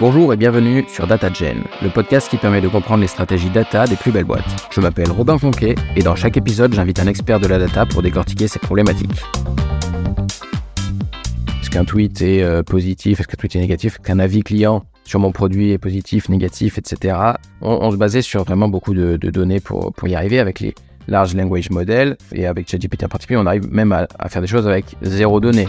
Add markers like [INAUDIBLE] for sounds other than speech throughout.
Bonjour et bienvenue sur DataGen, le podcast qui permet de comprendre les stratégies data des plus belles boîtes. Je m'appelle Robin Fonquet et dans chaque épisode, j'invite un expert de la data pour décortiquer ces problématiques. Est-ce qu'un tweet est euh, positif Est-ce qu'un tweet est négatif Qu'un avis client sur mon produit est positif, négatif, etc. On, se basait sur vraiment beaucoup de, données pour, y arriver avec les large language models et avec ChatGPT en particulier, on arrive même à, à faire des choses avec zéro donnée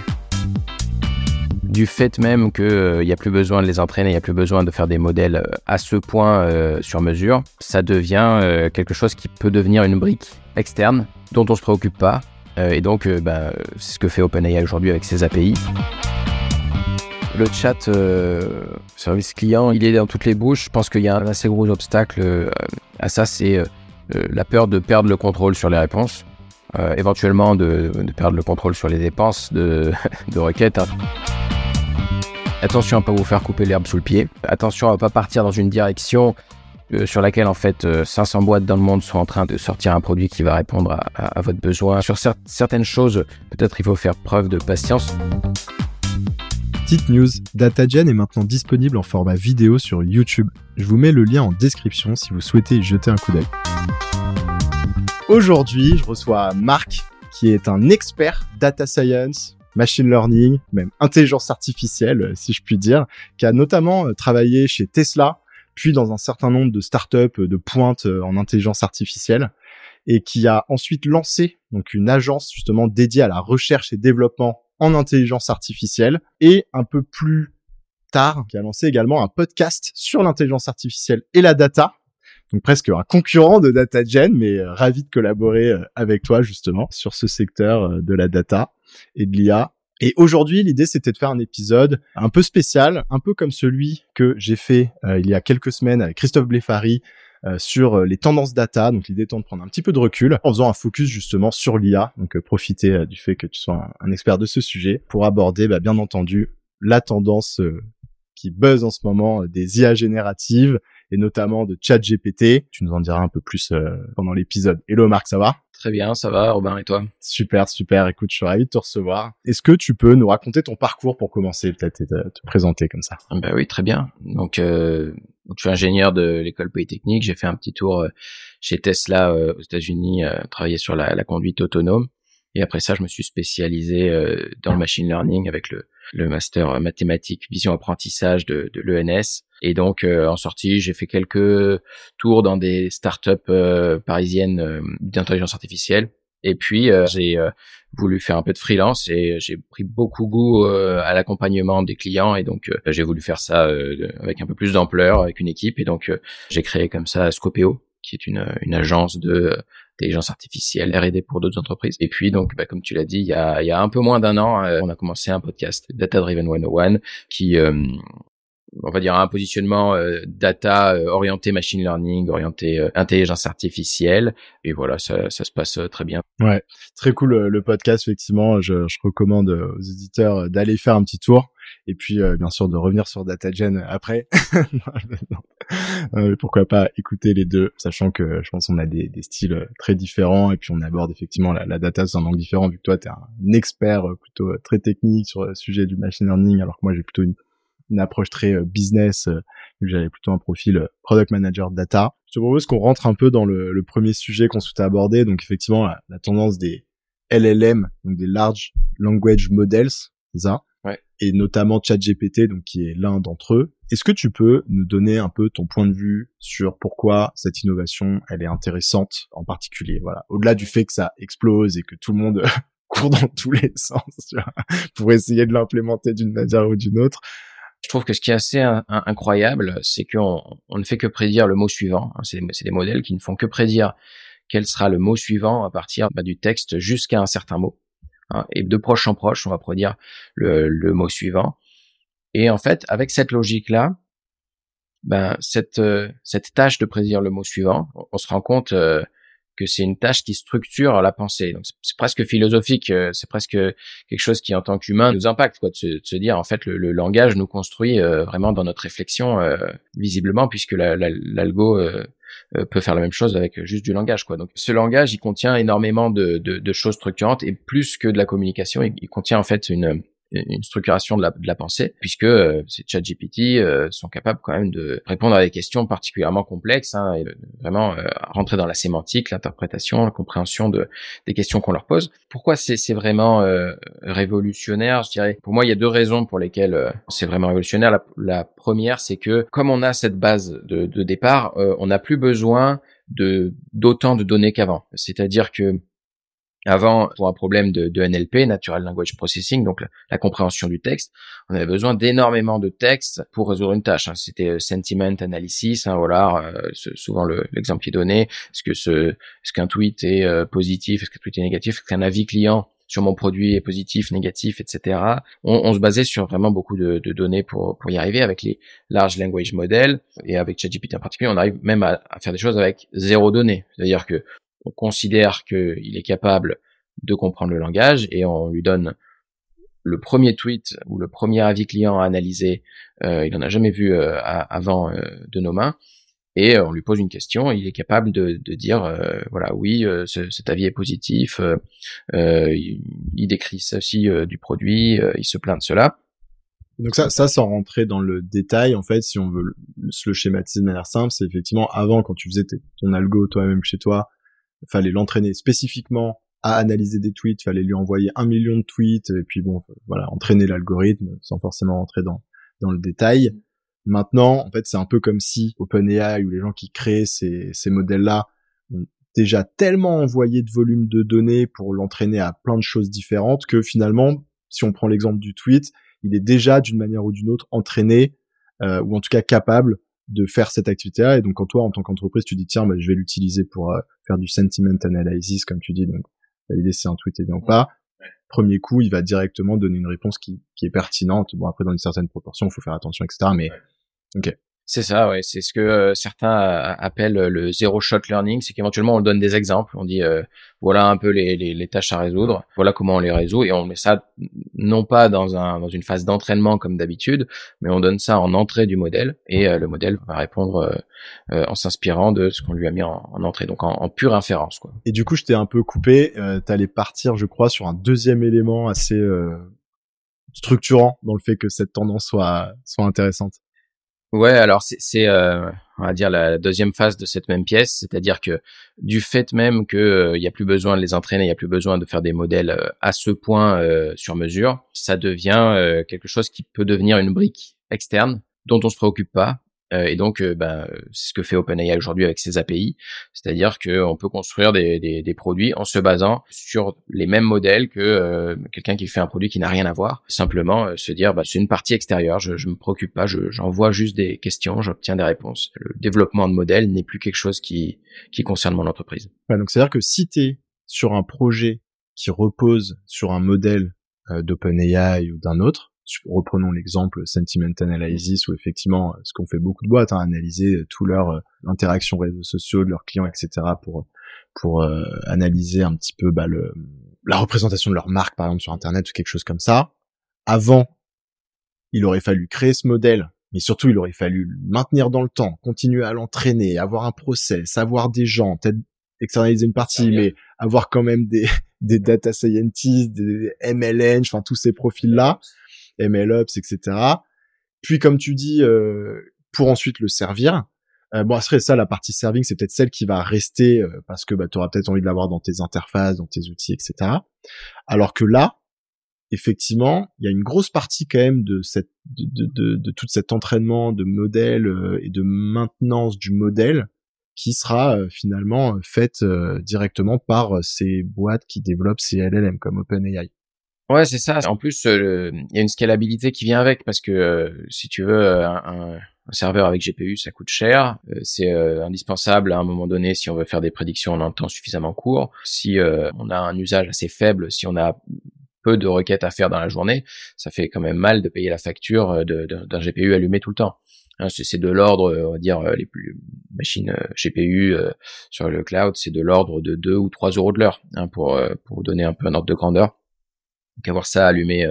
du fait même qu'il n'y euh, a plus besoin de les entraîner, il n'y a plus besoin de faire des modèles euh, à ce point euh, sur mesure, ça devient quelque chose qui peut devenir une brique externe dont on ne se préoccupe pas. et donc, bah, c'est ce que fait OpenAI aujourd'hui avec ses API. Le chat service client, il est dans toutes les bouches. Je pense qu'il y a un assez gros obstacle à ça, c'est la peur de perdre le contrôle sur les réponses. éventuellement de, perdre le contrôle sur les dépenses de, [LAUGHS] requêtes. Hein. Attention à pas vous faire couper l'herbe sous le pied. Attention à pas partir dans une direction euh, sur laquelle en fait 500 euh, boîtes dans le monde sont en train de sortir un produit qui va répondre à, votre besoin. Sur certaines choses, peut-être il faut faire preuve de patience. Petite news, DataGen est maintenant disponible en format vidéo sur YouTube. Je vous mets le lien en description si vous souhaitez y jeter un coup d'œil. Aujourd'hui, je reçois Marc, qui est un expert data science, machine learning, même intelligence artificielle, euh, si je puis dire, qui a notamment euh, travaillé chez Tesla, puis dans un certain nombre de startups euh, de pointe en intelligence artificielle, et qui a ensuite lancé donc une agence justement dédiée à la recherche et développement en intelligence artificielle, et un peu plus tard, qui a lancé également un podcast sur l'intelligence artificielle et la data, donc presque un concurrent de DataGen, mais ravi de collaborer avec toi justement sur ce secteur de la data et de l'IA. Et aujourd'hui, l'idée, c'était de faire un épisode un peu spécial, un peu comme celui que j'ai fait euh, il y a quelques semaines avec Christophe Blefari euh, sur euh, les tendances data. Donc, l'idée étant de prendre un petit peu de recul en faisant un focus justement sur l'IA. Donc, profiter du fait que tu sois un, expert de ce sujet pour aborder, bah, bien entendu, la tendance qui buzz en ce moment des IA génératives et notamment de ChatGPT. Tu nous en diras un peu plus pendant l'épisode. Hello Marc, ça va? Très bien, ça va, Robin, et toi? Super, super. Écoute, je suis ravi de te recevoir. Est-ce que tu peux nous raconter ton parcours pour commencer, peut-être, et te, présenter comme ça? Ben oui, très bien. Donc, euh, je suis ingénieur de l'école polytechnique. J'ai fait un petit tour euh, chez Tesla euh, aux États-Unis, euh, travailler sur la, la, conduite autonome. Et après ça, je me suis spécialisé dans le machine learning avec le, le master mathématiques vision apprentissage de, de l'ENS. Et donc euh, en sortie, j'ai fait quelques tours dans des startups euh, parisiennes euh, d'intelligence artificielle. Et puis j'ai voulu faire un peu de freelance et j'ai pris beaucoup goût à l'accompagnement des clients et donc j'ai voulu faire ça avec un peu plus d'ampleur avec une équipe et donc j'ai créé comme ça Scopeo qui est une, une agence de intelligence artificielle, R&D pour d'autres entreprises. Et puis donc, bah, comme tu l'as dit, il y a, y a un peu moins d'un an, on a commencé un podcast Data Driven 101 qui on va dire un positionnement euh, data euh, orienté machine learning, orienté euh, intelligence artificielle et voilà ça, ça se passe très bien. Ouais, très cool le podcast effectivement, je, je recommande aux éditeurs d'aller faire un petit tour et puis bien sûr de revenir sur DataGen après. [LAUGHS] [LAUGHS] pourquoi pas écouter les deux, sachant que je pense qu'on a des, des, styles très différents et puis on aborde effectivement la, la data sous un angle différent vu que toi tu es un expert plutôt très technique sur le sujet du machine learning alors que moi j'ai plutôt une une approche très euh, business, euh, j'avais plutôt un profil euh, product manager data. Je te propose qu'on rentre un peu dans le, le premier sujet qu'on souhaitait aborder, donc effectivement la, la, tendance des LLM, donc des large language models, c'est ça? Ouais. Et notamment ChatGPT, donc qui est l'un d'entre eux. Est-ce que tu peux nous donner un peu ton point de vue sur pourquoi cette innovation elle est intéressante en particulier? Voilà, au-delà du fait que ça explose et que tout le monde [LAUGHS] court dans tous les [LAUGHS] sens tu vois, pour essayer de l'implémenter d'une manière ou d'une autre. Je trouve que ce qui est assez incroyable, c'est qu'on on ne fait que prédire le mot suivant. C'est des modèles qui ne font que prédire quel sera le mot suivant à partir bah, du texte jusqu'à un certain mot. Hein. Et de proche en proche, on va prédire le mot suivant. Et en fait, avec cette logique-là, ben cette euh, cette tâche de prédire le mot suivant, on, se rend compte euh, que c'est une tâche qui structure la pensée. Donc c'est presque philosophique, euh, c'est presque quelque chose qui en tant qu'humain nous impacte, quoi, de se, dire en fait le, langage nous construit euh, vraiment dans notre réflexion euh, visiblement, puisque l'algo peut faire la même chose avec juste du langage, quoi. Donc ce langage, il contient énormément de, choses structurantes et plus que de la communication, il, contient en fait une une structuration de la, de la pensée, puisque euh, ces ChatGPT euh, sont capables quand même de répondre à des questions particulièrement complexes, hein, et vraiment euh, rentrer dans la sémantique, l'interprétation, la compréhension de, des questions qu'on leur pose. Pourquoi c'est vraiment euh, révolutionnaire? Je dirais, pour moi, il y a deux raisons pour lesquelles c'est vraiment révolutionnaire. La, la première, c'est que comme on a cette base de, de départ, on n'a plus besoin de d'autant de données qu'avant. C'est-à-dire que avant, pour un problème de, de, NLP, Natural Language Processing, donc la, compréhension du texte, on avait besoin d'énormément de texte pour résoudre une tâche. Hein. C'était euh, sentiment analysis, hein, voilà, euh, souvent l'exemple qui est donné. Est-ce que ce, est-ce qu'un tweet est euh, positif, est-ce qu'un tweet est négatif, est-ce qu'un avis client sur mon produit est positif, négatif, etc. On, on se basait sur vraiment beaucoup de, de, données pour, pour y arriver avec les large language models et avec ChatGPT en particulier, on arrive même à, à faire des choses avec zéro donnée. C'est-à-dire que on considère qu'il est capable de comprendre le langage et on lui donne le premier tweet ou le premier avis client à analyser, euh, il n'en a jamais vu euh, avant euh, de nos mains, et on lui pose une question, il est capable de, dire voilà oui cet avis est positif, il, décrit ceci du produit, il se plaint de cela. Donc ça, ça sans rentrer dans le détail, en fait, si on veut se le schématiser de manière simple, c'est effectivement avant quand tu faisais ton algo toi-même chez toi, fallait l'entraîner spécifiquement à analyser des tweets, fallait lui envoyer un million de tweets, et puis bon, voilà, entraîner l'algorithme sans forcément rentrer dans, dans le détail. Maintenant, en fait, c'est un peu comme si OpenAI ou les gens qui créent ces, ces modèles-là ont déjà tellement envoyé de volume de données pour l'entraîner à plein de choses différentes que finalement, si on prend l'exemple du tweet, il est déjà d'une manière ou d'une autre entraîné euh, ou en tout cas capable de faire cette activité-là. Et donc, quand toi, en tant qu'entreprise, tu dis, tiens, bah, je vais l'utiliser pour euh, faire du sentiment analysis, comme tu dis, donc l'idée c'est un tweet et ou pas. Premier coup, il va directement donner une réponse qui, qui est pertinente. Bon, après, dans une certaine proportion, il faut faire attention, etc. Mais, ok. C'est ça, ouais. C'est ce que euh, certains euh, appellent euh, le zero shot learning, c'est qu'éventuellement on donne des exemples, on dit voilà un peu les, les, tâches à résoudre, voilà comment on les résout, et on met ça non pas dans un dans une phase d'entraînement comme d'habitude, mais on donne ça en entrée du modèle, et le modèle va répondre en s'inspirant de ce qu'on lui a mis en, en entrée, donc en, pure inférence. Quoi. Et du coup, je t'ai un peu coupé. Euh, T'allais partir, je crois, sur un deuxième élément assez structurant dans le fait que cette tendance soit soit intéressante. Ouais, alors c'est, euh, on va dire la deuxième phase de cette même pièce, c'est-à-dire que du fait même que euh, il y a plus besoin de les entraîner, il y a plus besoin de faire des modèles euh, à ce point euh, sur mesure, ça devient quelque chose qui peut devenir une brique externe dont on se préoccupe pas. euh, et donc, euh, ben, c'est ce que fait OpenAI aujourd'hui avec ses API, c'est-à-dire qu'on peut construire des, des, des, produits en se basant sur les mêmes modèles que euh, quelqu'un qui fait un produit qui n'a rien à voir. Simplement se dire, bah, c'est une partie extérieure, je, je me préoccupe pas, j'envoie juste des questions, j'obtiens des réponses. Le développement de modèles n'est plus quelque chose qui, qui concerne mon entreprise. donc c'est-à-dire que si tu es sur un projet qui repose sur un modèle d'OpenAI ou d'un autre, reprenons l'exemple sentiment analysis où effectivement ce qu'on fait beaucoup de boîtes hein, analyser euh, tout leur euh, interaction réseaux sociaux de leurs clients etc pour pour euh, analyser un petit peu bah, le, la représentation de leur marque par exemple sur internet ou quelque chose comme ça. Avant il aurait fallu créer ce modèle mais surtout il aurait fallu le maintenir dans le temps continuer à l'entraîner avoir un process avoir des gens peut-être externaliser une partie mais avoir quand même des [LAUGHS] des data scientists des MLN enfin tous ces profils là MLOps, etc. Puis comme tu dis, euh, pour ensuite le servir. Euh, bon, après ça, la partie serving, c'est peut-être celle qui va rester euh, parce que bah, tu auras peut-être envie de l'avoir dans tes interfaces, dans tes outils, etc. Alors que là, effectivement, il y a une grosse partie quand même de cette, de, de, de, tout cet entraînement de modèle et de maintenance du modèle qui sera finalement faite directement par ces boîtes qui développent ces LLM comme OpenAI. Ouais, c'est ça. En plus, euh, il y a une scalabilité qui vient avec parce que euh, si tu veux euh, un, serveur avec GPU, ça coûte cher. c'est indispensable à un moment donné si on veut faire des prédictions en un temps suffisamment court. Si on a un usage assez faible, si on a peu de requêtes à faire dans la journée, ça fait quand même mal de payer la facture d'un GPU allumé tout le temps. Hein, c'est de l'ordre, on va dire, les plus machines GPU sur le cloud, c'est de l'ordre de 2 ou 3 euros de l'heure, hein, pour, pour donner un peu un ordre de grandeur qu'avoir ça allumé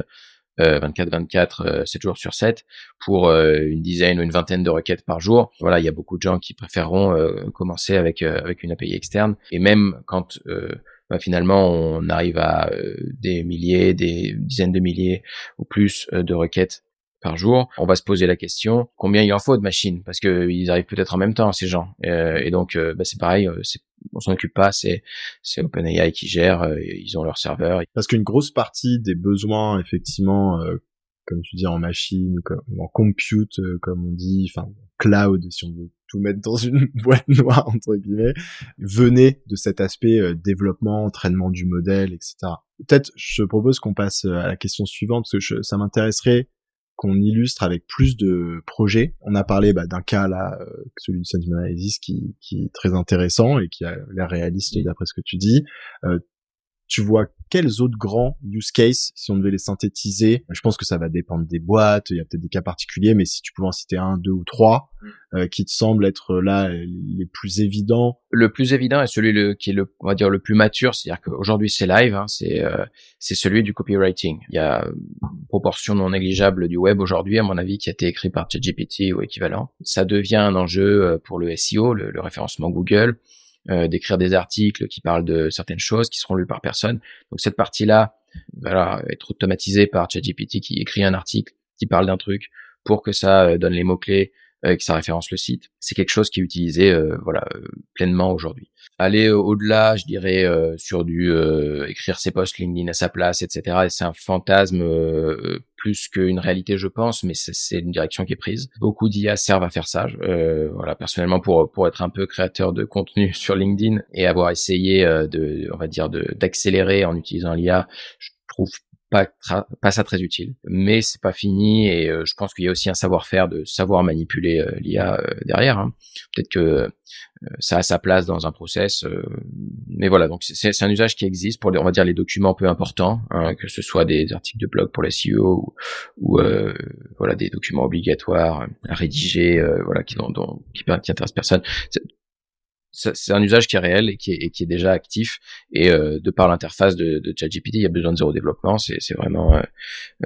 24-24, 7 jours sur 7 pour euh, une dizaine ou une vingtaine de requêtes par jour. Voilà, il y a beaucoup de gens qui préféreront euh, commencer avec euh, avec une API externe. Et même quand bah, finalement on arrive à des milliers, des dizaines de milliers ou plus de requêtes par jour, on va se poser la question combien il en faut de machines? Parce que ils arrivent peut-être en même temps ces gens et donc bah, c'est pareil, on s'en occupe pas, c'est c'est OpenAI qui gère, ils ont leur serveur. Parce qu'une grosse partie des besoins effectivement comme tu dis, en machine, ou en compute, euh, comme on dit, enfin, cloud, si on veut tout mettre dans une [LAUGHS] boîte noire, entre guillemets, venait de cet aspect euh, développement, entraînement du modèle, etc. Peut-être, je propose qu'on passe euh, à la question suivante, parce que ça m'intéresserait qu'on illustre avec plus de projets. On a parlé bah, d'un cas là, celui de Sentiment Analysis, qui, qui est très intéressant et qui a l'air réaliste d'après ce que tu dis. Euh, tu vois quels autres grands use cases, si on devait les synthétiser Je pense que ça va dépendre des boîtes, il y a peut-être des cas particuliers, mais si tu pouvais en citer un, deux ou trois, mm. euh, qui te semblent être là les plus évidents. Le plus évident est celui le, qui est le, on va dire le plus mature, c'est-à-dire qu'aujourd'hui c'est live, hein, c'est euh, c'est celui du copywriting. Il y a une proportion non négligeable du web aujourd'hui, à mon avis, qui a été écrit par ChatGPT ou équivalent. Ça devient un enjeu euh, pour le SEO, le référencement Google euh, d'écrire des articles qui parlent de certaines choses qui seront lues par personne. Donc cette partie-là va être automatisée par ChatGPT qui écrit un article qui parle d'un truc pour que ça euh, donne les mots-clés que ça référence le site. C'est quelque chose qui est utilisé voilà pleinement aujourd'hui. Aller au-delà, je dirais sur du écrire ses posts LinkedIn à sa place, etc. Et c'est un fantasme plus qu'une réalité, je pense, mais c'est une direction qui est prise. Beaucoup d'IA servent à faire ça. Euh, voilà, personnellement, pour pour être un peu créateur de contenu [LAUGHS] sur LinkedIn et avoir essayé euh, de, on va dire, d'accélérer en utilisant l'IA, je trouve pas, ça très utile. Mais c'est pas fini et euh, je pense qu'il y a aussi un savoir-faire de savoir manipuler euh, l'IA euh, derrière. Hein. Peut-être que ça a sa place dans un process, mais voilà. Donc c'est un usage qui existe pour, les, on va dire, les documents peu importants, hein, que ce soit des articles de blog pour les CEO ou, voilà des documents obligatoires à rédiger, voilà qui, dont, qui, qui intéressent personne c'est un usage qui est réel et qui est, déjà actif. Et euh, de par l'interface de, de ChatGPT, il y a besoin de zéro développement. C'est vraiment euh,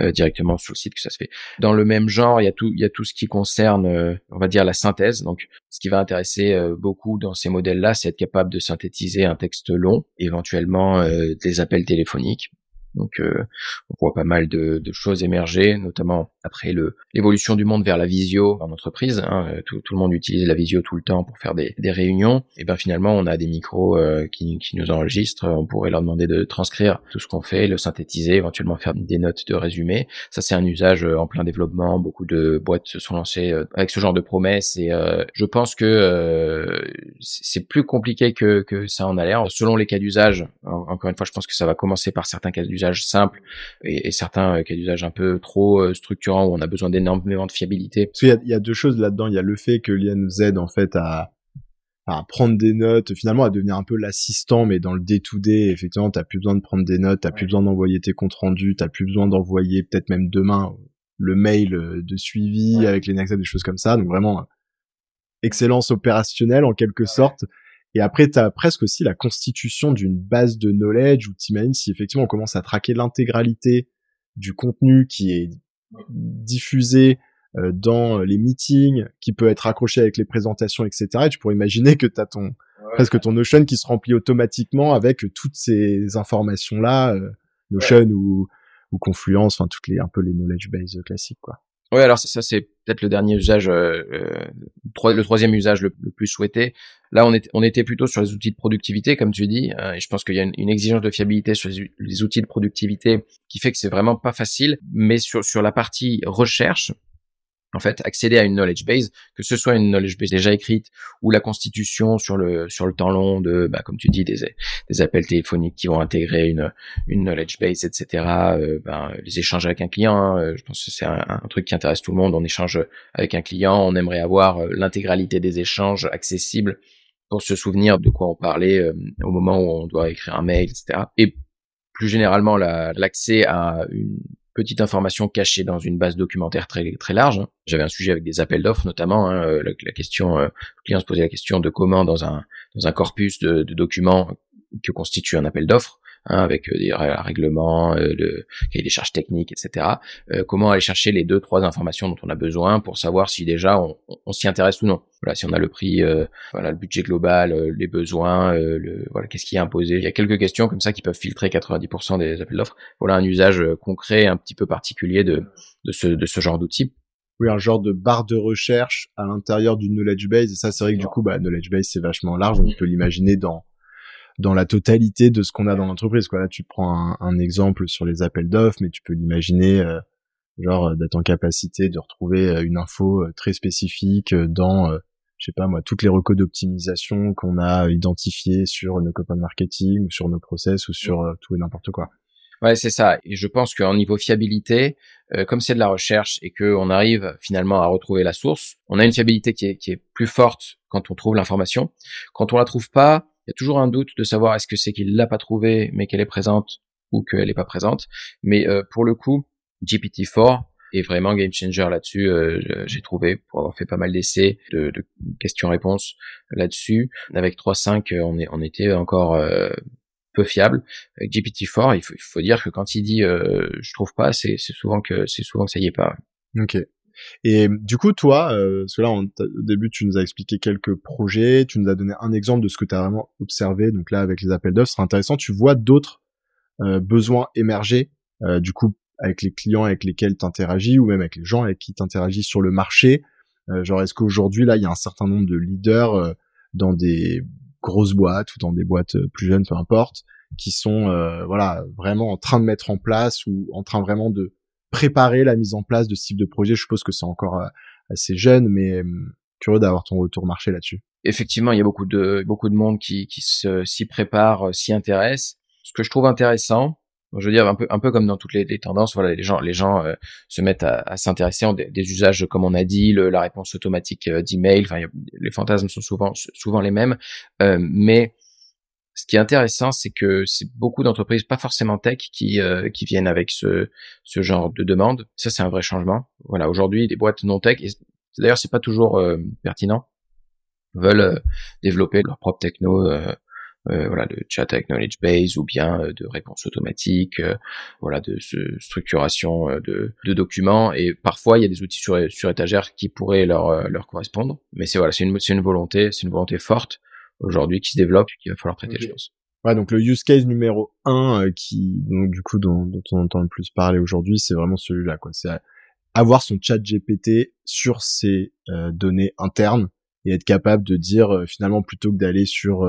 euh, directement sur le site que ça se fait. Dans le même genre, il y a tout, il y a tout ce qui concerne, on va dire, la synthèse. Donc, ce qui va intéresser beaucoup dans ces modèles-là, c'est être capable de synthétiser un texte long, éventuellement des appels téléphoniques. Donc euh, on voit pas mal de, de, choses émerger, notamment après l'évolution du monde vers la visio en entreprise. Hein, euh, tout, tout, le monde utilise la visio tout le temps pour faire des, des réunions. Et ben finalement on a des micros euh, qui, qui, nous enregistrent. On pourrait leur demander de transcrire tout ce qu'on fait, le synthétiser, éventuellement faire des notes de résumé. Ça c'est un usage en plein développement. Beaucoup de boîtes se sont lancées avec ce genre de promesses et je pense que c'est plus compliqué que, que ça en a l'air. Selon les cas d'usage, encore une fois, je pense que ça va commencer par certains cas d'usage simple et, certains euh, cas d'usage un peu trop euh, structurants où on a besoin d'énormément de fiabilité. Parce qu'il y, a, deux choses là-dedans. Il y a le fait que l'IA nous aide en fait à, à prendre des notes, finalement à devenir un peu l'assistant, mais dans le day-to-day, effectivement, t'as plus besoin de prendre des notes, t'as plus besoin d'envoyer tes comptes rendus, t'as plus besoin d'envoyer peut-être même demain le mail euh, de suivi avec les next des choses comme ça. Donc vraiment, excellence opérationnelle en quelque sorte. Et après, tu as presque aussi la constitution d'une base de knowledge où t'imagines si effectivement on commence à traquer l'intégralité du contenu qui est diffusé euh, dans les meetings, qui peut être accroché avec les présentations, etc. Et tu pourrais imaginer que tu as ton presque ton Notion qui se remplit automatiquement avec toutes ces informations-là, euh, Notion ou, ou Confluence, enfin toutes les un peu les knowledge base classiques, quoi. Oui, alors ça, c'est peut-être le dernier usage, euh, euh le troisième usage le, plus souhaité. Là, on, était, plutôt sur les outils de productivité, comme tu dis, euh, je pense qu'il y a une, exigence de fiabilité sur les, outils de productivité qui fait que c'est vraiment pas facile. Mais sur la partie recherche, en fait, accéder à une knowledge base, que ce soit une knowledge base déjà écrite ou la constitution sur le sur le temps long de, bah, comme tu dis, des, des appels téléphoniques qui vont intégrer une une knowledge base, etc. Euh, ben, les échanges avec un client, hein, euh, je pense que c'est un, truc qui intéresse tout le monde. On échange avec un client, on aimerait avoir euh, l'intégralité des échanges accessibles pour se souvenir de quoi on parlait au moment où on doit écrire un mail, etc. Et plus généralement, l'accès à une petite information cachée dans une base documentaire très très large. J'avais un sujet avec des appels d'offres notamment. Hein, euh, la, question, euh, le client se posait la question de comment dans un dans un corpus de documents que constitue un appel d'offres, hein, avec des règlements, le cahier des charges techniques, etc. comment aller chercher les deux trois informations dont on a besoin pour savoir si déjà on, on s'y intéresse ou non. Voilà, si on a le prix, voilà, le budget global, les besoins, le, voilà, qu'est-ce qui est imposé. Il y a quelques questions comme ça qui peuvent filtrer 90% des appels d'offres. Voilà un usage concret, un petit peu particulier de de ce de ce genre d'outil oui, un genre de barre de recherche à l'intérieur du knowledge base. Et ça, c'est vrai que du coup, bah, knowledge base, c'est vachement large. On peut l'imaginer dans dans la totalité de ce qu'on a dans l'entreprise. Quoi. Là, tu prends un, exemple sur les appels d'offres, mais tu peux l'imaginer, euh, genre euh, d'être en capacité de retrouver euh, une info très spécifique dans, je sais pas moi, toutes les recos d'optimisation qu'on a identifiées sur nos copains de marketing ou sur nos process ou sur tout et n'importe quoi. Ouais, c'est ça. Et je pense qu'en niveau fiabilité, euh, comme c'est de la recherche et qu'on arrive finalement à retrouver la source, on a une fiabilité qui est, qui est plus forte quand on trouve l'information. Quand on la trouve pas, il y a toujours un doute de savoir est-ce que c'est qu'il l'a pas trouvée mais qu'elle est présente ou qu'elle est pas présente. Mais euh, pour le coup, GPT-4 est vraiment game changer là-dessus. Euh, j'ai trouvé pour avoir fait pas mal d'essais de, de questions-réponses là-dessus. Avec 3.5, on, est, on était encore peu fiable. Avec GPT-4, il faut, il faut, dire que quand il dit euh, je trouve pas, c'est souvent que c'est souvent que ça y est pas. Ok. Et du coup, toi, euh, parce que là, au début, tu nous as expliqué quelques projets, tu nous as donné un exemple de ce que tu as vraiment observé. Donc là, avec les appels d'offres, c'est intéressant. Tu vois d'autres euh, besoins émerger, euh, du coup, avec les clients avec lesquels tu interagis ou même avec les gens avec qui tu interagis sur le marché. Euh, genre, est-ce qu'aujourd'hui, là, il y a un certain nombre de leaders euh, dans des grosses boîtes ou dans des boîtes euh, plus jeunes, peu importe, qui sont voilà vraiment en train de mettre en place ou en train vraiment de préparer la mise en place de ce type de projet. Je suppose que c'est encore euh, assez jeune, mais curieux d'avoir ton retour marché là-dessus. Effectivement, il y a beaucoup de beaucoup de monde qui qui s'y prépare, s'y intéresse. Ce que je trouve intéressant, je veux dire un peu un peu comme dans toutes les, tendances voilà les gens les gens euh, se mettent à, s'intéresser des, des, usages comme on a dit la réponse automatique euh, d'email enfin les fantasmes sont souvent souvent les mêmes euh, mais ce qui est intéressant c'est que c'est beaucoup d'entreprises pas forcément tech qui qui viennent avec ce ce genre de demande. Ça c'est un vrai changement. Voilà aujourd'hui des boîtes non tech d'ailleurs c'est pas toujours pertinent veulent développer leur propre techno euh, voilà de chat avec knowledge base ou bien euh, de réponse automatique, euh, voilà de structuration de, de, documents. Et parfois il y a des outils sur, sur étagère qui pourraient leur leur correspondre. Mais c'est voilà c'est une une volonté c'est une volonté forte aujourd'hui qui se développe qu'il va falloir traiter je pense. Ouais, donc le use case numéro un qui donc du coup dont, dont on entend le plus parler aujourd'hui, c'est vraiment celui-là quoi. C'est avoir son chat GPT sur ses données internes et être capable de dire finalement plutôt que d'aller sur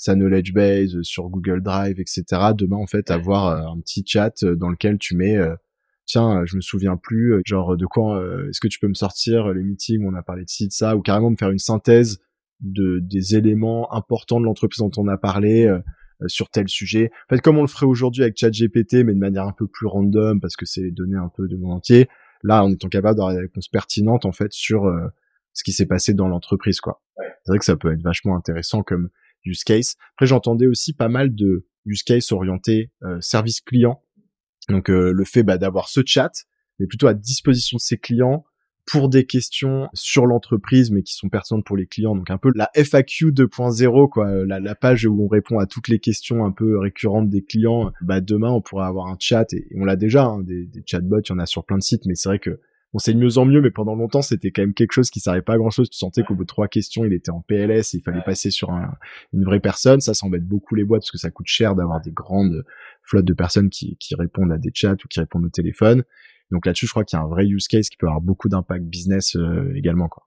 sa knowledge base sur Google Drive, etc. Demain, en fait, avoir euh, un petit chat euh, dans lequel tu mets euh, tiens, je me souviens plus, genre de quoi, est-ce que tu peux me sortir les meetings où on a parlé de ci, de ça, ou carrément me faire une synthèse de des éléments importants de l'entreprise dont on a parlé sur tel sujet. En fait, comme on le ferait aujourd'hui avec ChatGPT, mais de manière un peu plus random parce que c'est les données un peu de monde entier. Là, en étant capable d'avoir des réponses pertinentes en fait sur ce qui s'est passé dans l'entreprise, quoi. C'est vrai que ça peut être vachement intéressant comme use case. Après, j'entendais aussi pas mal de use case orientés euh, service client. Donc euh, le fait bah, d'avoir ce chat, mais plutôt à disposition de ses clients pour des questions sur l'entreprise, mais qui sont pertinentes pour les clients. Donc un peu la FAQ 2.0, quoi, la, la, page où on répond à toutes les questions un peu récurrentes des clients. Bah demain, on pourra avoir un chat et, on l'a déjà, hein, des, des chatbots, il y en a sur plein de sites, mais c'est vrai que Bon, c'est de mieux en mieux, mais pendant longtemps, c'était quand même quelque chose qui servait pas à grand chose. Tu sentais qu'au bout de trois questions, il était en PLS et il fallait passer sur une vraie personne. Ça, ça embête beaucoup les boîtes parce que ça coûte cher d'avoir des grandes flottes de personnes qui, qui répondent à des chats ou qui répondent au téléphone. Donc là-dessus, je crois qu'il y a un vrai use case qui peut avoir beaucoup d'impact business euh, également, quoi.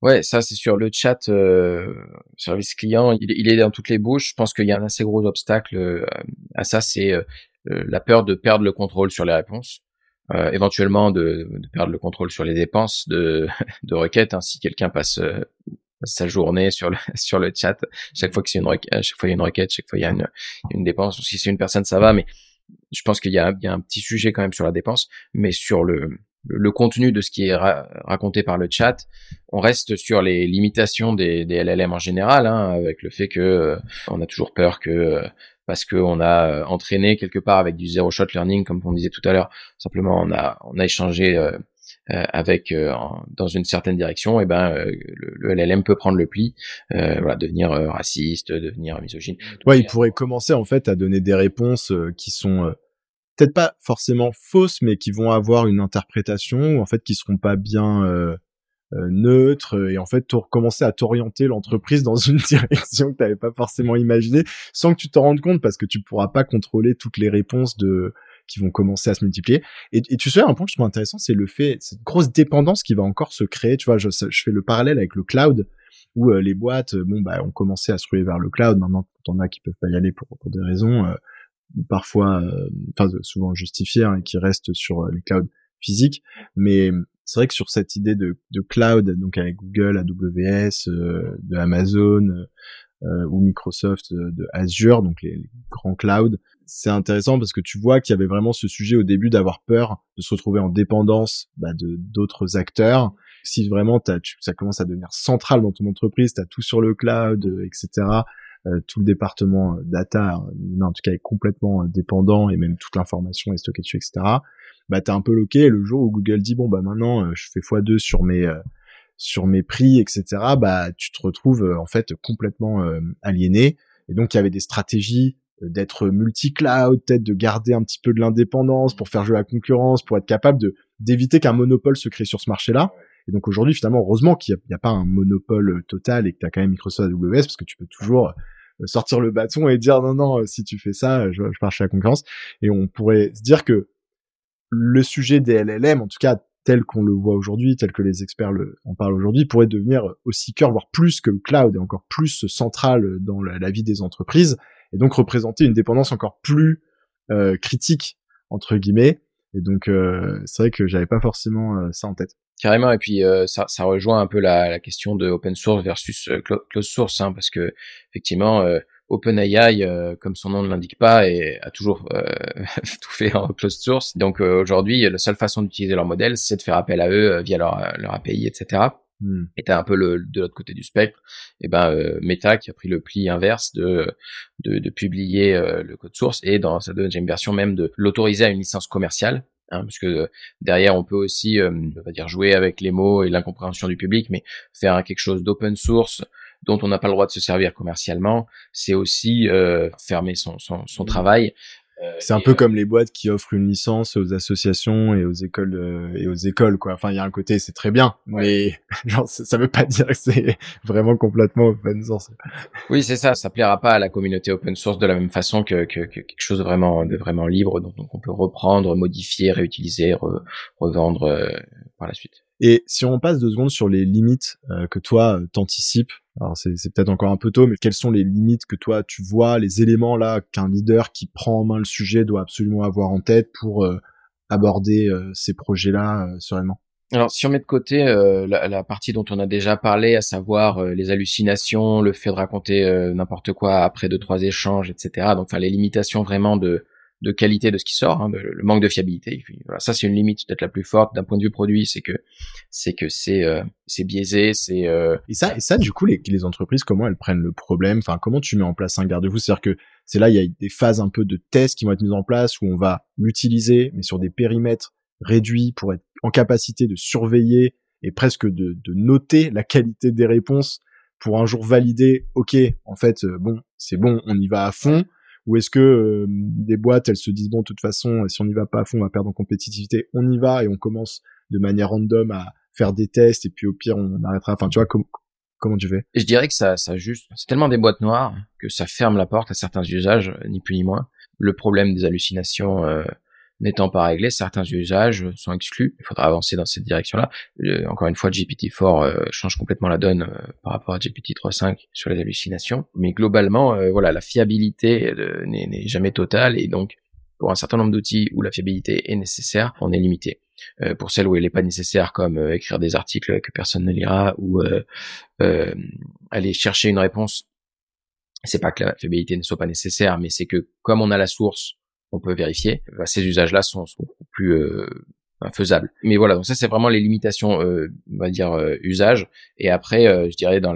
Ouais, ça c'est sur le chat euh, service client, il, est dans toutes les bouches. Je pense qu'il y a un assez gros obstacle euh, à ça, c'est euh, la peur de perdre le contrôle sur les réponses. Euh, éventuellement de, de, perdre le contrôle sur les dépenses de, [LAUGHS] de requêtes. Hein, si quelqu'un passe, euh, sa journée sur le [LAUGHS] sur le chat, chaque fois que c'est une requête, chaque fois il y a une requête, chaque fois il y a une, une dépense. Si c'est une personne, ça va, mais je pense qu'il y y a un petit sujet quand même sur la dépense, mais sur le le contenu de ce qui est raconté par le chat, on reste sur les limitations des, des LLM en général, hein, avec le fait que euh, on a toujours peur que parce qu'on a euh, entraîné quelque part avec du zero shot learning, comme on disait tout à l'heure. Simplement, on a on a échangé euh, avec dans une certaine direction, et eh ben le, LLM peut prendre le pli, voilà, devenir raciste, devenir misogyne. Ouais, il pourrait commencer en fait à donner des réponses qui sont peut-être pas forcément fausses, mais qui vont avoir une interprétation, en fait, qui seront pas bien euh, euh, neutres, et en fait, commencer à t'orienter l'entreprise dans [LAUGHS] une direction que tu n'avais pas forcément imaginée, sans que tu t'en rendes compte, parce que tu pourras pas contrôler toutes les réponses de qui vont commencer à se multiplier. Et, tu sais, un point que je trouve intéressant, c'est le fait, cette grosse dépendance qui va encore se créer. Tu vois, je, fais le parallèle avec le cloud, où euh, les boîtes, bon, bah, ont commencé à se ruer vers le cloud. Maintenant, t'en as qui peuvent pas y aller pour, des raisons parfois, euh, enfin souvent justifié hein, et qui reste sur euh, les clouds physiques. Mais c'est vrai que sur cette idée de, de cloud, donc avec Google, AWS, euh, de Amazon euh, ou Microsoft de Azure, donc les, grands clouds, c'est intéressant parce que tu vois qu'il y avait vraiment ce sujet au début d'avoir peur de se retrouver en dépendance bah, de d'autres acteurs. Si vraiment tu, ça commence à devenir central dans ton entreprise, tu as tout sur le cloud, etc euh, tout le département euh, data, euh, en tout cas est complètement dépendant et même toute l'information est stockée dessus, etc. Bah t'es un peu loqué. le jour où Google dit bon bah maintenant je fais x2 sur mes sur mes prix, etc. Bah tu te retrouves en fait complètement aliéné. Et donc il y avait des stratégies d'être multi-cloud, peut-être de garder un petit peu de l'indépendance pour faire jouer la concurrence, pour être capable de d'éviter qu'un monopole se crée sur ce marché-là. Et donc aujourd'hui, finalement, heureusement qu'il n'y a, pas un monopole total et que tu as quand même Microsoft AWS parce que tu peux toujours euh, sortir le bâton et dire non non euh, si tu fais ça je, je pars chez la concurrence et on pourrait se dire que le sujet des LLM en tout cas tel qu'on le voit aujourd'hui tel que les experts le, en parlent aujourd'hui pourrait devenir aussi cœur voire plus que le cloud et encore plus central dans la, vie des entreprises et donc représenter une dépendance encore plus euh, critique entre guillemets. Et donc c'est vrai que j'avais pas forcément ça en tête. Carrément, et puis euh, ça, ça, rejoint un peu la, la, question de open source versus euh, closed source, hein, parce que effectivement, euh, OpenAI, euh, comme son nom ne l'indique pas, et a toujours [LAUGHS] tout fait en closed source. Donc aujourd'hui, la seule façon d'utiliser leur modèle, c'est de faire appel à eux via leur, leur API, etc. Hmm. Et t'as un peu le, de l'autre côté du spectre, et ben Meta qui a pris le pli inverse de de, de publier le code source et dans sa deuxième version même de l'autoriser à une licence commerciale Hein, parce que euh, derrière on peut aussi, euh, on va dire jouer avec les mots et l'incompréhension du public, mais faire quelque chose d'open source dont on n'a pas le droit de se servir commercialement, c'est aussi euh, fermer son, son, son travail euh, c'est un peu comme les boîtes qui offrent une licence aux associations et aux écoles euh, et aux écoles quoi. Enfin, il y a un côté c'est très bien, mais [LAUGHS] genre ça veut pas dire que c'est vraiment complètement open source. Oui, c'est ça. Ça plaira pas à la communauté open source de la même façon que, que, que quelque chose de vraiment de vraiment libre, donc, on peut reprendre, modifier, réutiliser, revendre euh, par la suite. Et si on passe deux secondes sur les limites que toi t'anticipes alors c'est, peut-être encore un peu tôt, mais quelles sont les limites que toi tu vois, les éléments là qu'un leader qui prend en main le sujet doit absolument avoir en tête pour euh, aborder euh, ces projets-là euh, sereinement? Alors, si on met de côté la, la, partie dont on a déjà parlé, à savoir les hallucinations, le fait de raconter n'importe quoi après deux trois échanges, etc. Donc, enfin, les limitations vraiment de de qualité de ce qui sort, hein, le manque de fiabilité. Ça c'est une limite peut-être la plus forte d'un point de vue produit, c'est que c'est que c'est euh, c'est biaisé, c'est euh... et ça et ça du coup les, les entreprises comment elles prennent le problème, enfin comment tu mets en place un garde-fou, c'est-à-dire que c'est là il y a des phases un peu de tests qui vont être mises en place où on va l'utiliser mais sur des périmètres réduits pour être en capacité de surveiller et presque de, de noter la qualité des réponses pour un jour valider, ok, en fait, euh, bon, c'est bon, on y va à fond, ou est-ce que euh, des boîtes, elles se disent bon, de toute façon, si on n'y va pas à fond, on va perdre en compétitivité, on y va et on commence de manière random à faire des tests et puis au pire on arrêtera. Enfin, tu vois comment tu fais? Je dirais que ça, ça juste, c'est tellement des boîtes noires que ça ferme la porte à certains usages, ni plus ni moins. Le problème des hallucinations euh, n'étant pas réglé, certains usages sont exclus. Il faudra avancer dans cette direction-là. encore une fois, GPT-4 euh, change complètement la donne euh, par rapport à GPT-3.5 sur les hallucinations. Mais globalement, euh, voilà, la fiabilité n'est jamais totale et donc pour un certain nombre d'outils où la fiabilité est nécessaire, on est limité. pour celles où elle n'est pas nécessaire, comme écrire des articles que personne ne lira ou aller chercher une réponse, c'est pas que la fiabilité ne soit pas nécessaire, mais c'est que comme on a la source on peut vérifier, bah, ces usages-là sont, plus euh, faisables. Mais voilà, donc ça c'est vraiment les limitations, euh, on va dire euh, usage. Et après, euh, je dirais dans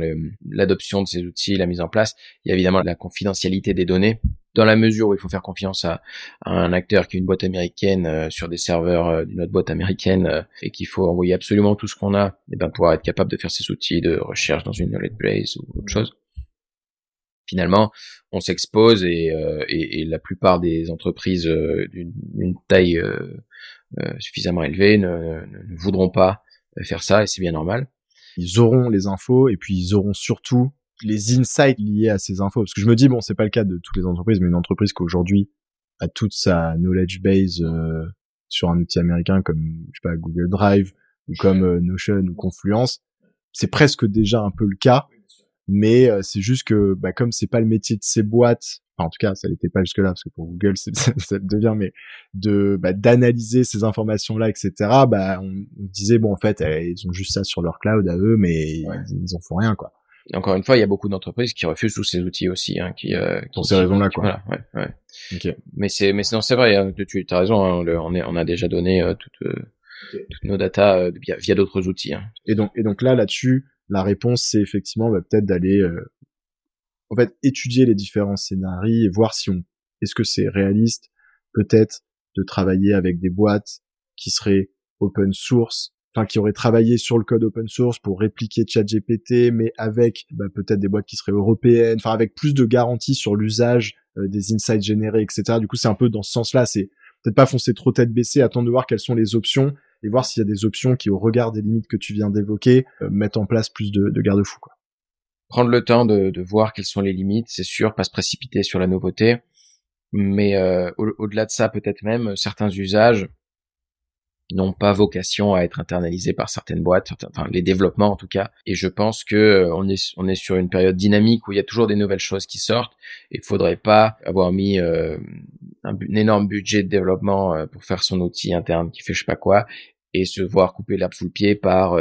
l'adoption de ces outils, la mise en place, il y a évidemment la confidentialité des données. dans la mesure où il faut faire confiance à, un acteur qui est une boîte américaine euh, sur des serveurs d'une autre boîte américaine et qu'il faut envoyer absolument tout ce qu'on a, et ben pouvoir être capable de faire ces outils de recherche dans une knowledge base ou autre chose. Finalement, on s'expose et, et, et, la plupart des entreprises d'une taille suffisamment élevée ne, ne voudront pas faire ça et c'est bien normal. Ils auront les infos et puis ils auront surtout les insights liés à ces infos. Parce que je me dis, bon, c'est pas le cas de toutes les entreprises, mais une entreprise qu'aujourd'hui a toute sa knowledge base euh, sur un outil américain comme, je sais pas, Google Drive ou comme euh, Notion ou Confluence, c'est presque déjà un peu le cas. Mais euh, c'est juste que, bah, comme c'est pas le métier de ces boîtes, enfin, en tout cas, ça l'était pas jusque là, parce que pour Google, [LAUGHS] ça, devient, mais de bah, d'analyser ces informations-là, etc. Bah, on, disait bon, en fait, ils ont juste ça sur leur cloud à eux, mais ils, ils en font rien, quoi encore une fois, il y a beaucoup d'entreprises qui refusent tous ces outils aussi, hein, qui, euh, pour ces raisons-là, quoi. Voilà, ouais, ouais. Okay. Mais c'est, mais sinon c'est vrai, hein, tu as raison, hein, on, est, on a déjà donné euh, toutes, euh, toutes nos datas via, via d'autres outils. Hein. Et donc, et donc là, là-dessus, la réponse, c'est effectivement bah, peut-être d'aller, en fait, étudier les différents scénarios et voir si on, est-ce que c'est réaliste, peut-être de travailler avec des boîtes qui seraient open source enfin qui auraient travaillé sur le code open source pour répliquer ChatGPT, mais avec bah, peut-être des boîtes qui seraient européennes, enfin avec plus de garanties sur l'usage euh, des insights générés, etc. Du coup, c'est un peu dans ce sens-là. C'est peut-être pas foncer trop tête baissée, attendre de voir quelles sont les options et voir s'il y a des options qui, au regard des limites que tu viens d'évoquer, euh, mettent en place plus de, de garde-fous. Prendre le temps de, voir quelles sont les limites, c'est sûr, pas se précipiter sur la nouveauté, mais euh, au-delà de ça, peut-être même certains usages n'ont pas vocation à être internalisés par certaines boîtes, enfin les développements en tout cas. Et je pense que euh, on est on est sur une période dynamique où il y a toujours des nouvelles choses qui sortent. Et il faudrait pas avoir mis euh, un, énorme budget de développement euh, pour faire son outil interne qui fait je sais pas quoi et se voir couper l'herbe sous le pied par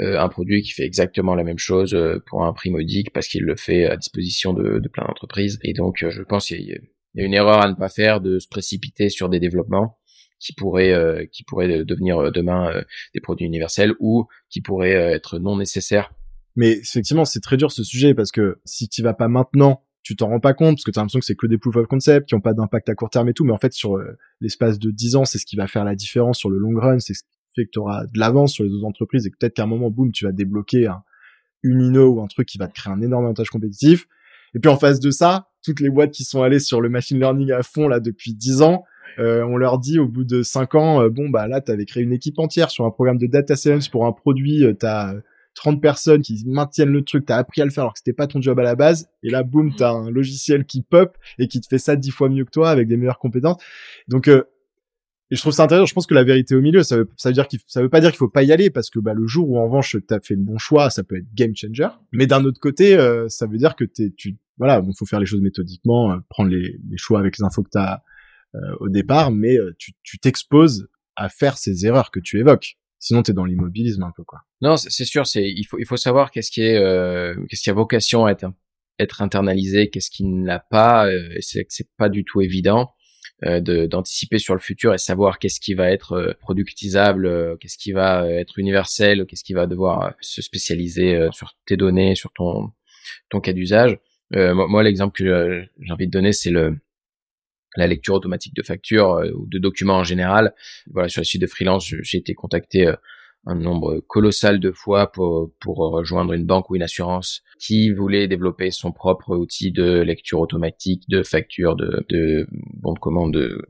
un produit qui fait exactement la même chose pour un prix modique parce qu'il le fait à disposition de, de plein d'entreprises. Et donc je pense qu'il y a une erreur à ne pas faire de se précipiter sur des développements qui pourraient euh, qui pourraient devenir euh, demain euh, des produits universels ou qui pourraient être non nécessaires. Mais effectivement, c'est très dur ce sujet parce que si tu vas pas maintenant, tu t'en rends pas compte parce que tu as l'impression que c'est que des proof of concept qui ont pas d'impact à court terme et tout, mais en fait sur l'espace de 10 ans, c'est ce qui va faire la différence sur le long run, c'est ce qui fait que tu auras de l'avance sur les autres entreprises et que peut-être qu'à un moment boum, tu vas débloquer un une INO ou un truc qui va te créer un énorme avantage compétitif. Et puis en face de ça, toutes les boîtes qui sont allées sur le machine learning à fond là depuis 10 ans, euh, on leur dit au bout de cinq ans, euh, bon bah là t'avais créé une équipe entière sur un programme de data science pour un produit, euh, t'as 30 personnes qui maintiennent le truc, t'as appris à le faire alors que c'était pas ton job à la base, et là boum mm. t'as un logiciel qui pop et qui te fait ça dix fois mieux que toi avec des meilleures compétences. Donc et je trouve ça intéressant. Je pense que la vérité au milieu, ça veut, ça veut dire qu'il, ça veut pas dire qu'il faut pas y aller parce que bah le jour où en revanche t'as fait le bon choix, ça peut être game changer. Mais d'un autre côté, ça veut dire que t'es, tu, voilà, bon, faut faire les choses méthodiquement, prendre les, les, choix avec les infos que t'as euh, au départ, mais euh, tu t'exposes à faire ces erreurs que tu évoques. Sinon, tu es dans l'immobilisme un peu, quoi. Non, c'est sûr. C'est il faut il faut savoir qu'est-ce qui est euh, qu'est-ce qui a vocation à être être internalisé, qu'est-ce qui ne l'a pas. Euh, c'est c'est pas du tout évident de d'anticiper sur le futur et savoir qu'est-ce qui va être productisable, qu'est-ce qui va être universel, qu'est-ce qui va devoir se spécialiser sur tes données, sur ton ton cas d'usage. moi, moi l'exemple que j'ai envie de donner, c'est le la lecture automatique de factures euh, ou de documents en général. Voilà, sur la suite de freelance, j'ai été contacté euh, un nombre colossal de fois pour, pour rejoindre une banque ou une assurance qui voulait développer son propre outil de lecture automatique de factures, de, de bons de commande, de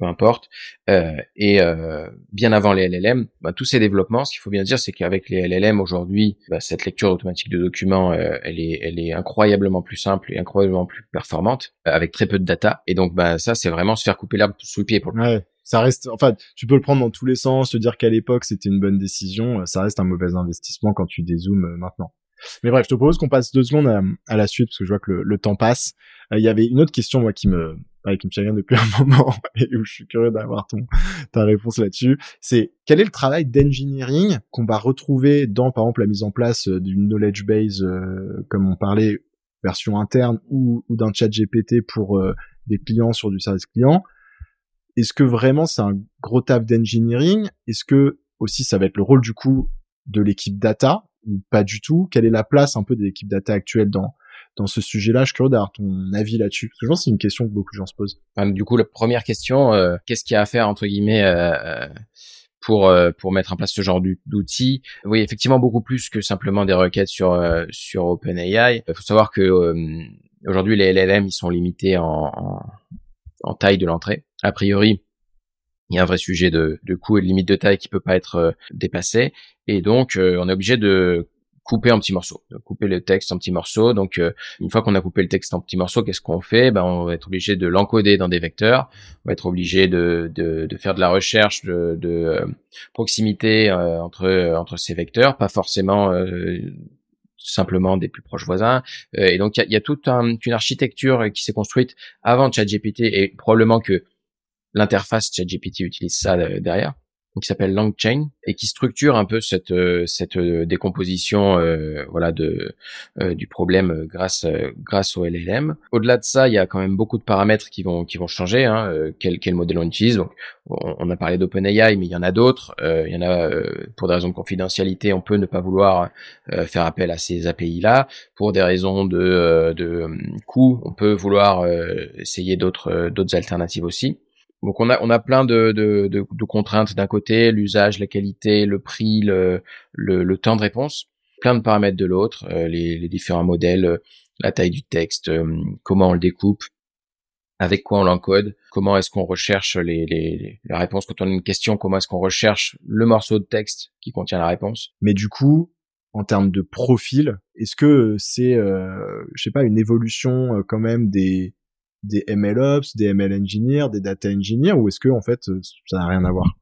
peu importe. Euh, et euh, bien avant les LLM, bah, tous ces développements, ce qu'il faut bien dire, c'est qu'avec les LLM aujourd'hui, bah, cette lecture automatique de documents, euh, elle est, elle est incroyablement plus simple et incroyablement plus performante, euh, avec très peu de data. Et donc, bah, ça, c'est vraiment se faire couper l'herbe sous le pied. Pour ouais, ça reste, enfin, tu peux le prendre dans tous les sens, te dire qu'à l'époque c'était une bonne décision, ça reste un mauvais investissement quand tu dézoomes maintenant. Mais bref, je te propose qu'on passe deux secondes à, la suite parce que je vois que le, le temps passe. Il y avait une autre question moi qui me qui me tient depuis un [LAUGHS] moment et où je suis curieux d'avoir ton ta réponse là-dessus, c'est quel est le travail d'engineering qu'on va retrouver dans par exemple la mise en place euh, d'une knowledge base euh, comme on parlait version interne ou, ou d'un chat GPT pour euh, des clients sur du service client? Est-ce que vraiment c'est un gros taf d'engineering? Est-ce que aussi ça va être le rôle du coup de l'équipe data ou pas du tout? Quelle est la place un peu de l'équipe data actuelle dans dans ce sujet-là. Je suis curieux d'avoir ton avis là-dessus. Parce que je pense que c'est une question que beaucoup de gens se posent. du coup, la première question, euh, qu'est-ce qu'il y a à faire entre guillemets euh, pour euh, pour mettre en place ce genre d'outils? Oui, effectivement, beaucoup plus que simplement des requêtes sur sur OpenAI. Il faut savoir que aujourd'hui les LLM ils sont limités en, en, en taille de l'entrée. A priori, il y a un vrai sujet de, de coût et de limite de taille qui peut pas être dépassé. Et donc, on est obligé de couper en petits morceaux, de couper le texte en petits morceaux. Donc, euh, une fois qu'on a coupé le texte en petits morceaux, qu'est-ce qu'on fait? Ben, on va être obligé de l'encoder dans des vecteurs. On va être obligé de, de, de faire de la recherche de, de euh, proximité euh, entre entre ces vecteurs, pas forcément simplement des plus proches voisins. et donc, il y a, y a, toute une architecture qui s'est construite avant ChatGPT et probablement que l'interface ChatGPT utilise ça derrière qui s'appelle LangChain et qui structure un peu cette euh, cette euh, décomposition euh, voilà de du problème grâce grâce au LLM. Au-delà de ça, il y a quand même beaucoup de paramètres qui vont qui vont changer. Hein, quel quel modèle on utilise. Donc, on, a parlé d'OpenAI, mais il y en a d'autres. il y en a pour des raisons de confidentialité, on peut ne pas vouloir faire appel à ces API là. Pour des raisons de de coût, on peut vouloir essayer d'autres d'autres alternatives aussi. Donc on a on a plein de, de, contraintes d'un côté, l'usage, la qualité, le prix, le, le, temps de réponse, plein de paramètres de l'autre, euh, les, différents modèles, euh, la taille du texte, euh, comment on le découpe, avec quoi on l'encode, comment est-ce qu'on recherche les, les, la réponse quand on a une question, comment est-ce qu'on recherche le morceau de texte qui contient la réponse. Mais du coup, en termes de profil, est-ce que c'est, je sais pas, une évolution quand même des des MLOps, des ML engineers, des data engineers, ou est-ce que en fait ça n'a rien à voir?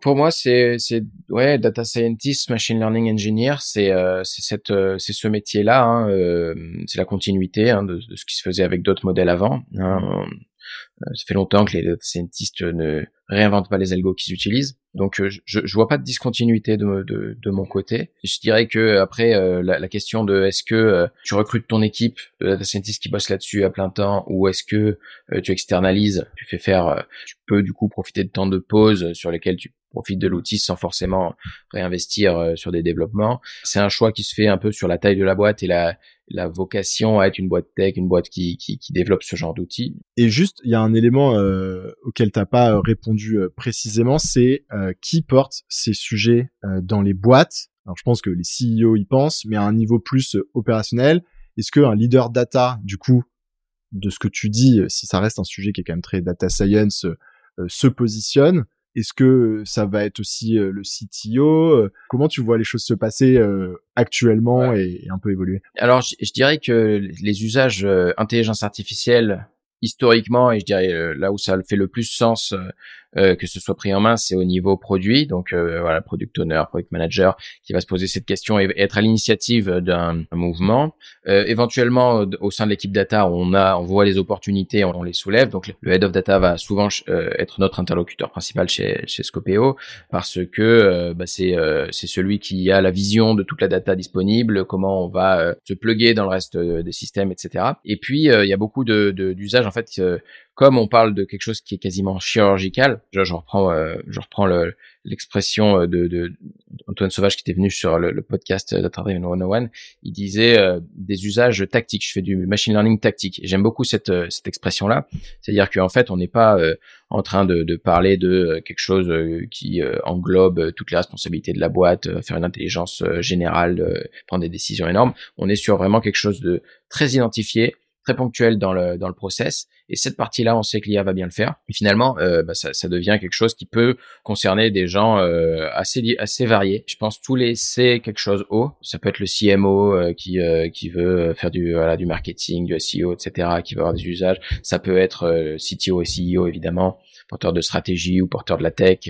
Pour, moi, c'est c'est ouais, data scientist, machine learning engineer, c'est euh, c'est cette euh, c'est ce métier-là, hein, euh, c'est la continuité hein, de, de, ce qui se faisait avec d'autres modèles avant. Hein. Euh, ça fait longtemps que les data scientists ne réinventent pas les algos qu'ils utilisent. Donc euh, je, je vois pas de discontinuité de, de, de mon côté. Je dirais que après euh, la, la, question de est-ce que tu recrutes ton équipe de data scientists qui bosse là-dessus à plein temps ou est-ce que tu externalises, tu fais faire, tu peux du coup profiter de temps de pause sur lesquels tu profites de l'outil sans forcément réinvestir sur des développements. C'est un choix qui se fait un peu sur la taille de la boîte et la, la vocation à être une boîte tech, une boîte qui, qui, qui développe ce genre d'outils. Et juste, il y a un élément euh, auquel t'as pas euh, répondu euh, précisément, c'est euh, qui porte ces sujets dans les boîtes? Alors je pense que les CEO y pensent, mais à un niveau plus opérationnel, est-ce qu'un leader data, du coup, de ce que tu dis, si ça reste un sujet qui est quand même très data science, se positionne est-ce que ça va être aussi euh, le CTO Comment tu vois les choses se passer euh, actuellement et, un peu évoluer? Alors, je, dirais que les usages euh, intelligence artificielle historiquement, et je dirais euh, là où ça fait le plus sens euh, euh, que ce soit pris en main, c'est au niveau produit. Donc voilà, product owner, product manager, qui va se poser cette question et être à l'initiative d'un mouvement. éventuellement, au sein de l'équipe data, on a, on voit les opportunités, on, les soulève. Donc le head of data va souvent être notre interlocuteur principal chez chez Scopeo parce que bah, c'est c'est celui qui a la vision de toute la data disponible, comment on va se plugger dans le reste des systèmes, etc. Et puis il y a beaucoup de d'usages en fait, comme on parle de quelque chose qui est quasiment chirurgical, je, reprends, euh, je reprends l'expression euh, de, de, Antoine Sauvage qui était venu sur le, podcast Data Driven 101, il disait euh, des usages tactiques. Je fais du machine learning tactique. J'aime beaucoup cette, cette expression-là. C'est-à-dire qu'en fait, on n'est pas en train de, de, parler de quelque chose qui englobe toutes les responsabilités de la boîte, faire une intelligence générale, prendre des décisions énormes. On est sur vraiment quelque chose de très identifié, très ponctuel dans le dans le process. Et cette partie-là on sait que l'IA va bien le faire. Et finalement euh, bah, ça, ça, devient quelque chose qui peut concerner des gens euh, assez assez variés. Je pense tous les C quelque chose O ça peut être le CMO euh, qui euh, qui veut faire du voilà du marketing du SEO etc qui veut avoir des usages. Ça peut être euh, CTO et CEO évidemment porteur de stratégie ou porteur de la tech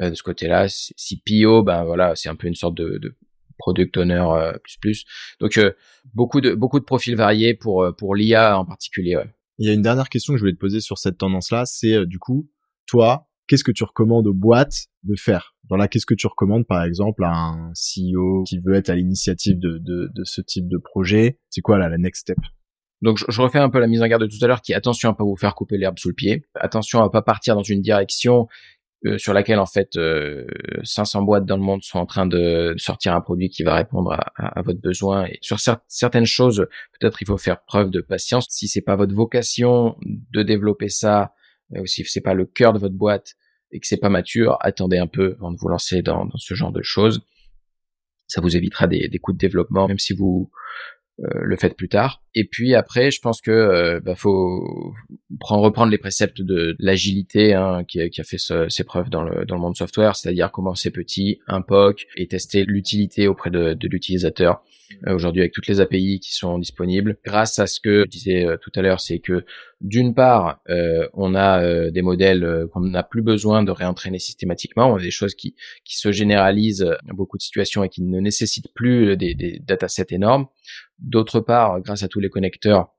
de ce côté-là. CPO ben voilà c'est un peu une sorte de, de product owner euh, plus plus. Donc euh, beaucoup de beaucoup de profils variés pour euh, pour l'IA en particulier. Il y a une dernière question que je voulais te poser sur cette tendance-là, c'est du coup, toi, qu'est-ce que tu recommandes aux boîtes de faire? Dans qu'est-ce que tu recommandes, par exemple, à un CEO qui veut être à l'initiative de, de, de, ce type de projet? C'est quoi là la next step? Donc je, refais un peu la mise en garde de tout à l'heure qui attention à pas vous faire couper l'herbe sous le pied, attention à pas partir dans une direction euh, sur laquelle en fait 500 boîtes dans le monde sont en train de sortir un produit qui va répondre à, votre besoin. Et sur certaines choses, peut-être il faut faire preuve de patience. Si c'est pas votre vocation de développer ça, ou si c'est pas le cœur de votre boîte et que c'est pas mature, attendez un peu avant de vous lancer dans, ce genre de choses. Ça vous évitera des, des coûts de développement, même si vous euh, le faites plus tard. Et puis après, je pense que euh, bah, faut prendre, reprendre les préceptes de, l'agilité hein, qui, a fait ses preuves dans le, dans le monde software, c'est-à-dire commencer petit, un POC et tester l'utilité auprès de, l'utilisateur. Euh, aujourd'hui avec toutes les API qui sont disponibles. Grâce à ce que je disais euh, tout à l'heure, c'est que d'une part, euh, on a des modèles qu'on n'a plus besoin de réentraîner systématiquement. On a des choses qui, qui se généralisent dans beaucoup de situations et qui ne nécessitent plus des, des datasets énormes. D'autre part, grâce à tous les connecteurs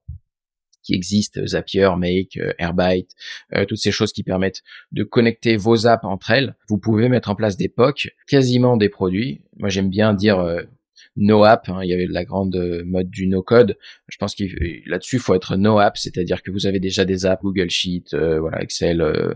qui existent, Zapier, Make, Airbyte, toutes ces choses qui permettent de connecter vos apps entre elles. Vous pouvez mettre en place des POC, quasiment des produits. Moi, j'aime bien dire no app. Hein, il y avait la grande euh, mode du no code. Je pense que là-dessus, il faut être no app, c'est-à-dire que vous avez déjà des apps Google Sheet, euh, voilà Excel euh,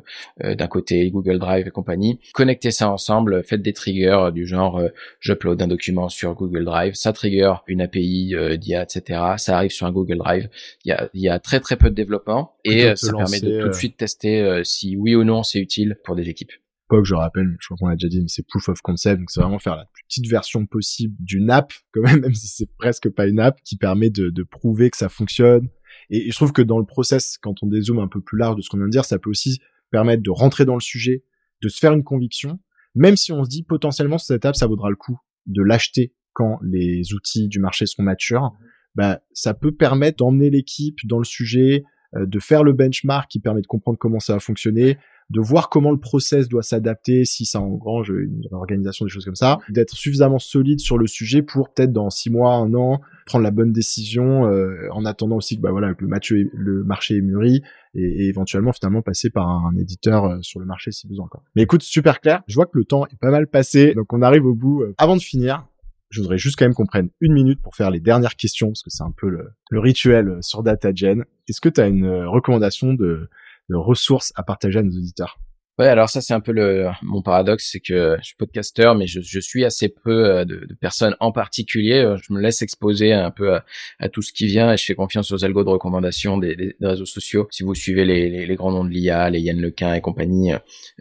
d'un côté, Google Drive et compagnie. Connectez ça ensemble, faites des triggers du genre j'upload un document sur Google Drive, ça trigger une API d'IA, etc. Ça arrive sur un Google Drive. Il y a, il y a très très peu de développement et ça permet de tout de suite tester si oui ou non c'est utile pour des équipes. POC, je rappelle, je crois qu'on l'a déjà dit, mais c'est proof of concept, donc c'est vraiment faire la plus petite version possible d'une app, [LAUGHS] quand même, même si c'est presque pas une app, qui permet de, de prouver que ça fonctionne. Et, je trouve que dans le process, quand on dézoome un peu plus large de ce qu'on vient de dire, ça peut aussi permettre de rentrer dans le sujet, de se faire une conviction, même si on se dit potentiellement cette app, ça vaudra le coup de l'acheter quand les outils du marché seront matures, bah, ça peut permettre d'emmener l'équipe dans le sujet, euh, de faire le benchmark qui permet de comprendre comment ça va fonctionner, de voir comment le process doit s'adapter si ça engrange une organisation, des choses comme ça, d'être suffisamment solide sur le sujet pour peut-être dans six mois, un an, prendre la bonne décision euh, en attendant aussi que bah voilà que le, marché est mûri et, éventuellement finalement passer par un, éditeur euh, sur le marché si besoin. Quoi. Mais écoute, super clair. Je vois que le temps est pas mal passé, donc on arrive au bout. Euh, avant de finir, je voudrais juste quand même qu'on prenne une minute pour faire les dernières questions, parce que c'est un peu le, le rituel sur DataGen. Est-ce que tu as une recommandation de, de ressources à partager à nos auditeurs. Ouais, alors ça c'est un peu le mon paradoxe, c'est que je suis podcasteur, mais je, je suis assez peu euh, de, de, personnes en particulier. Euh, je me laisse exposer un peu à, tout ce qui vient et je fais confiance aux algos de recommandation des, des, réseaux sociaux. Si vous suivez les, les, les grands noms de l'IA, les Yann Lequin et compagnie,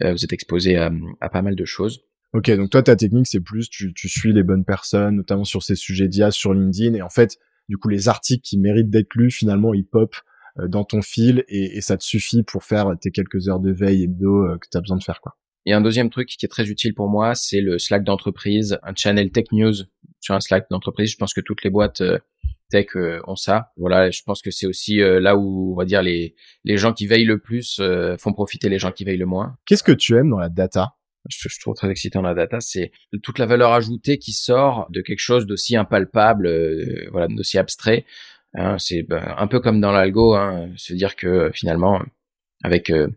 euh, vous êtes exposé à, à, pas mal de choses. Ok, donc toi ta technique c'est plus tu, tu suis les bonnes personnes, notamment sur ces sujets d'IA sur LinkedIn et en fait du coup les articles qui méritent d'être lus finalement ils pop dans ton fil et, et, ça te suffit pour faire tes quelques heures de veille hebdo euh, que tu as besoin de faire quoi. Et un deuxième truc qui est très utile pour moi, c'est le Slack d'entreprise, un channel Tech News sur un Slack d'entreprise. Je pense que toutes les boîtes euh, tech ont ça. Voilà, je pense que c'est aussi là où on va dire les les gens qui veillent le plus font profiter les gens qui veillent le moins. Qu'est-ce que tu aimes dans la data? Je, je, trouve très excitant la data, c'est toute la valeur ajoutée qui sort de quelque chose d'aussi impalpable, voilà, d'aussi abstrait. Hein, c'est ben, un peu comme dans l'algo, hein, se dire que finalement, avec euh,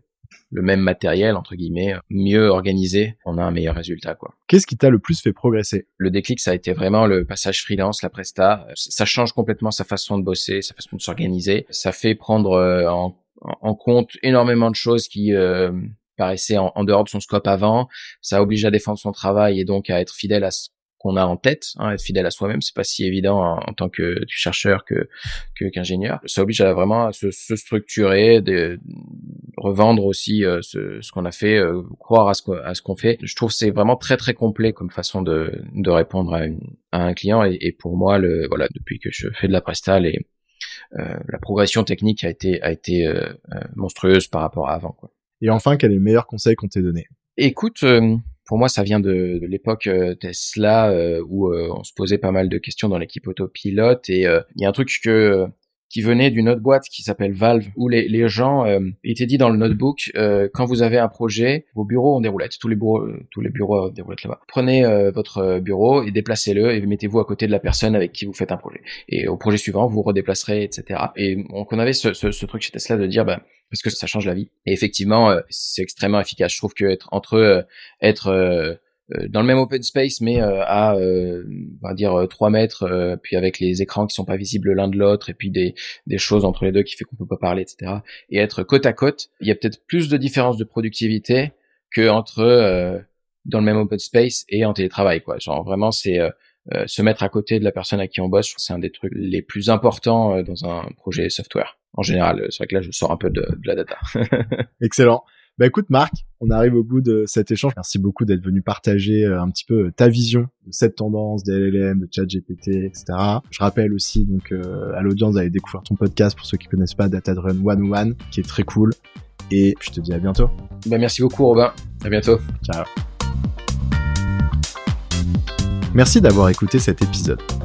le même matériel entre guillemets, mieux organisé, on a un meilleur résultat quoi. Qu'est-ce qui t'a le plus fait progresser? Le déclic, ça a été vraiment le passage freelance, la presta. Ça change complètement sa façon de bosser, sa façon de s'organiser. Ça fait prendre euh, en, en, compte énormément de choses qui euh, paraissaient en, en, dehors de son scope avant. Ça oblige à défendre son travail et donc à être fidèle à ce qu'on a en tête, hein, être fidèle à soi-même, c'est pas si évident en, tant que chercheur que qu'ingénieur. ça oblige à vraiment à se, se structurer, de revendre aussi euh, ce, ce qu'on a fait, euh, croire à ce qu'on à ce qu'on fait. Je trouve c'est vraiment très très complet comme façon de, de répondre à, une, à un client et, et, pour moi le voilà depuis que je fais de la presta et euh, la progression technique a été a été euh, monstrueuse par rapport à avant quoi. Et enfin, quel est le meilleur conseil qu'on t'ait donné? Écoute, pour moi, ça vient de, l'époque euh, Tesla euh, où euh, on se posait pas mal de questions dans l'équipe autopilote et il y a un truc que qui venait d'une autre boîte qui s'appelle Valve, où les, les gens euh, étaient dit dans le notebook euh, quand vous avez un projet, vos bureaux ont des roulettes, tous les bureaux, tous les bureaux ont des roulettes là-bas. Prenez votre bureau et déplacez-le et mettez-vous à côté de la personne avec qui vous faites un projet. Et au projet suivant, vous redéplacerez, etc. Et donc on avait ce, ce, ce truc chez Tesla de dire bah parce que ça change la vie. Et effectivement, c'est extrêmement efficace. Je trouve que être entre être euh, dans le même open space, mais euh, à, euh, on va dire, 3 mètres, puis avec les écrans qui sont pas visibles l'un de l'autre, et puis des, des choses entre les deux qui fait qu'on peut pas parler, etc. Et être côte à côte, il y a peut-être plus de différence de productivité que entre euh, dans le même open space et en télétravail quoi. Genre vraiment c'est euh, euh, se mettre à côté de la personne à qui on bosse, c'est un des trucs les plus importants dans un projet software. En général, c'est vrai que là je sors un peu de, de la data. [LAUGHS] Excellent. Bah écoute Marc, on arrive au bout de cet échange. Merci beaucoup d'être venu partager un petit peu ta vision de cette tendance des LLM, de ChatGPT, etc. Je rappelle aussi donc à l'audience d'aller découvrir ton podcast pour ceux qui connaissent pas Data Driven 101 qui est très cool et je te dis à bientôt. Bah, merci beaucoup Robin, à bientôt. Ciao. Merci d'avoir écouté cet épisode.